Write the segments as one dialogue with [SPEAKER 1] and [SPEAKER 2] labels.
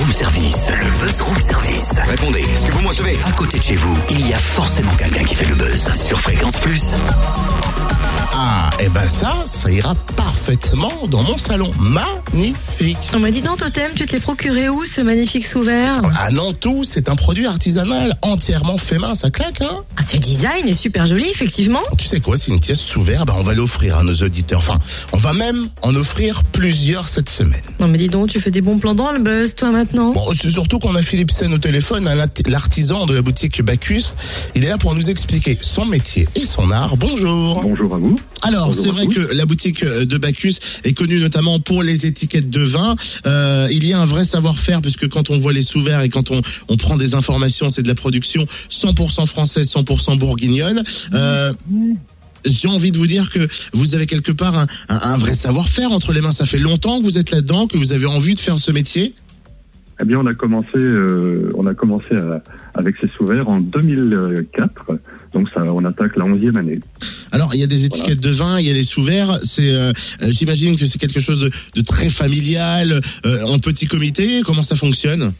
[SPEAKER 1] room service. Le buzz room service.
[SPEAKER 2] Répondez, est-ce que vous me
[SPEAKER 1] À côté de chez vous, il y a forcément quelqu'un qui fait le buzz. Sur Fréquence Plus.
[SPEAKER 3] Ah, et ben ça, ça ira parfaitement dans mon salon. Magnifique.
[SPEAKER 4] On m'a dit, dans Totem, tu te l'es procuré où, ce magnifique sous-verre?
[SPEAKER 3] Ah non, tout, c'est un produit artisanal, entièrement fait main, ça claque, hein
[SPEAKER 4] ah, Ce design est super joli, effectivement.
[SPEAKER 3] Tu sais quoi, c'est une pièce sous verre, ben on va l'offrir à nos auditeurs. Enfin, on va même en offrir plusieurs cette semaine.
[SPEAKER 4] Non mais dis donc, tu fais des bons plans dans le buzz, toi, maintenant.
[SPEAKER 3] Bon, c'est surtout qu'on a Philippe Sen au téléphone, hein, l'artisan de la boutique Bacchus. Il est là pour nous expliquer son métier et son art. Bonjour.
[SPEAKER 5] Bonjour
[SPEAKER 3] Alors, c'est vrai que la boutique de Bacchus est connue notamment pour les étiquettes de vin. Euh, il y a un vrai savoir-faire puisque quand on voit les sous-verts et quand on, on prend des informations, c'est de la production 100% française, 100% bourguignonne. Euh, j'ai envie de vous dire que vous avez quelque part un, un, un vrai savoir-faire entre les mains. Ça fait longtemps que vous êtes là-dedans, que vous avez envie de faire ce métier.
[SPEAKER 5] Eh bien, on a commencé, euh, on a commencé à, avec ces sous-verts en 2004. Donc, ça, on attaque la 11e année.
[SPEAKER 3] Alors, il y a des étiquettes de vin, il y a les sous-verts. C'est, euh, j'imagine que c'est quelque chose de, de très familial, euh, en petit comité. Comment ça fonctionne?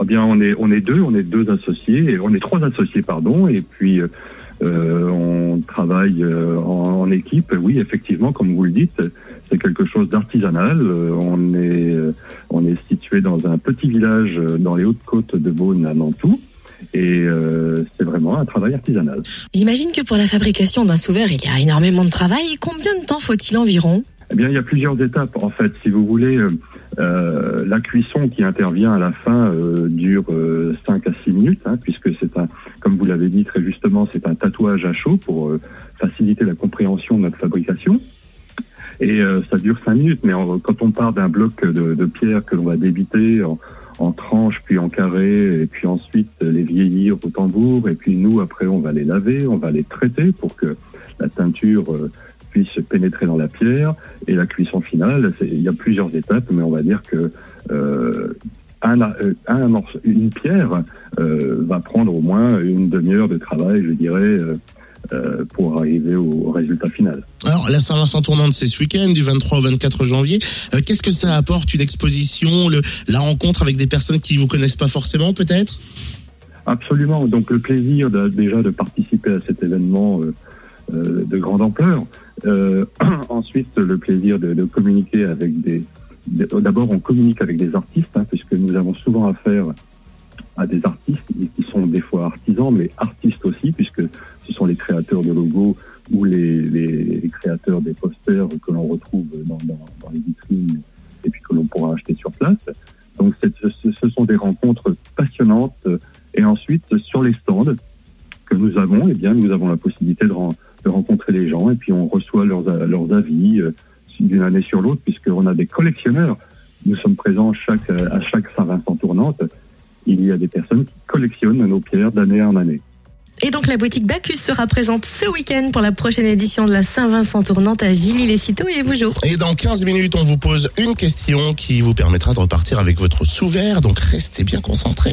[SPEAKER 5] Eh bien, on est, on est deux, on est deux associés, on est trois associés, pardon, et puis. Euh, on travaille en, en, équipe, oui, effectivement, comme vous le dites, c'est quelque chose d'artisanal. on est, on est situé dans un petit village dans les hautes côtes de Beaune à Nantou. Et euh, c'est vraiment un travail artisanal.
[SPEAKER 4] J'imagine que pour la fabrication d'un sous-verre, il y a énormément de travail. Combien de temps faut-il environ?
[SPEAKER 5] Eh bien, il y a plusieurs étapes. En fait, si vous voulez, euh, la cuisson qui intervient à la fin euh, dure 5 à 6 minutes, hein, puisque c'est un, comme vous l'avez dit très justement, c'est un tatouage à chaud pour faciliter la compréhension de notre fabrication. Et ça dure 5 minutes, mais quand on part d'un bloc de, de pierre que l'on va débiter en, en tranches, puis en carré, et puis ensuite les vieillir au tambour, et puis nous, après, on va les laver, on va les traiter pour que la teinture puisse pénétrer dans la pierre, et la cuisson finale, il y a plusieurs étapes, mais on va dire que euh, un, un une pierre euh, va prendre au moins une demi-heure de travail, je dirais, euh, euh, pour arriver au résultat final.
[SPEAKER 3] Alors, la Saint-Vincent tournante, c'est ce week-end, du 23 au 24 janvier. Euh, Qu'est-ce que ça apporte, une exposition, le, la rencontre avec des personnes qui vous connaissent pas forcément, peut-être?
[SPEAKER 5] Absolument. Donc, le plaisir de, déjà de participer à cet événement euh, euh, de grande ampleur. ensuite, le plaisir de, de communiquer avec des... D'abord, on communique avec des artistes, hein, puisque nous avons souvent affaire à des artistes qui sont des fois artisans, mais artistes aussi, puisque ce sont les créateurs de logos ou les, les, créateurs des posters que l'on retrouve dans, les vitrines et puis que l'on pourra acheter sur place. Donc ce, sont des rencontres passionnantes. Et ensuite, sur les stands que nous avons, eh bien, nous avons la possibilité de, rencontrer les gens et puis on reçoit leurs, leurs avis d'une année sur l'autre, puisqu'on a des collectionneurs. Nous sommes présents chaque, à chaque Saint-Vincent tournante. Il y a des personnes qui collectionnent nos pierres d'année en année.
[SPEAKER 4] Et donc la boutique Bacchus sera présente ce week-end pour la prochaine édition de la Saint-Vincent tournante à Gilly-les-Citeaux et Vougeot.
[SPEAKER 3] Et dans 15 minutes, on vous pose une question qui vous permettra de repartir avec votre sous-verre, donc restez bien concentrés.